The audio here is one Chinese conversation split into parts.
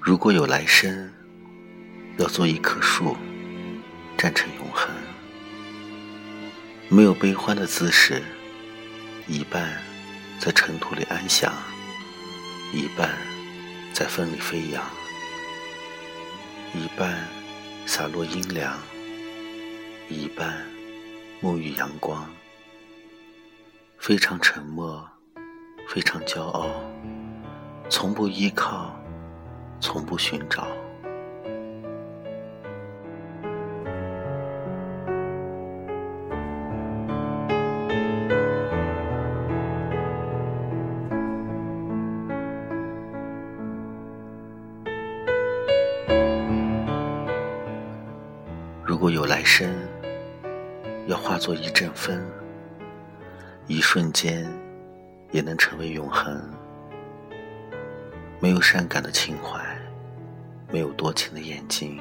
如果有来生，要做一棵树，站成永恒，没有悲欢的姿势，一半在尘土里安详，一半在风里飞扬，一半洒落阴凉，一半沐浴阳光，非常沉默，非常骄傲，从不依靠。从不寻找。如果有来生，要化作一阵风，一瞬间也能成为永恒。没有善感的情怀，没有多情的眼睛，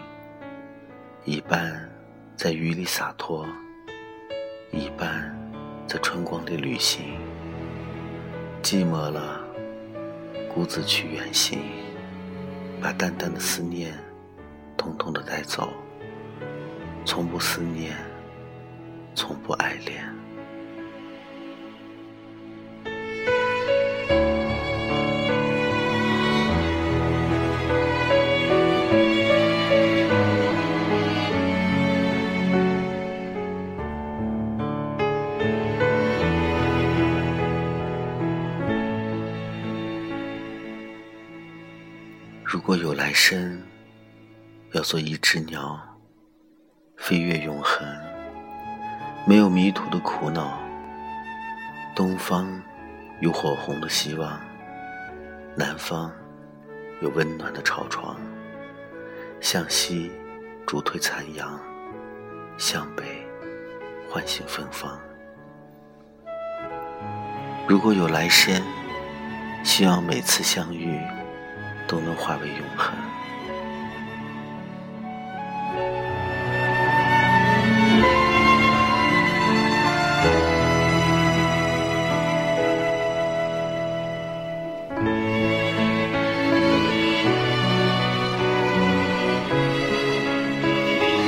一半在雨里洒脱，一半在春光里旅行。寂寞了，孤自去远行，把淡淡的思念，统统的带走。从不思念，从不爱恋。如果有来生，要做一只鸟，飞越永恒，没有迷途的苦恼。东方有火红的希望，南方有温暖的朝床。向西逐退残阳，向北唤醒芬芳。如果有来生，希望每次相遇。都能化为永恒。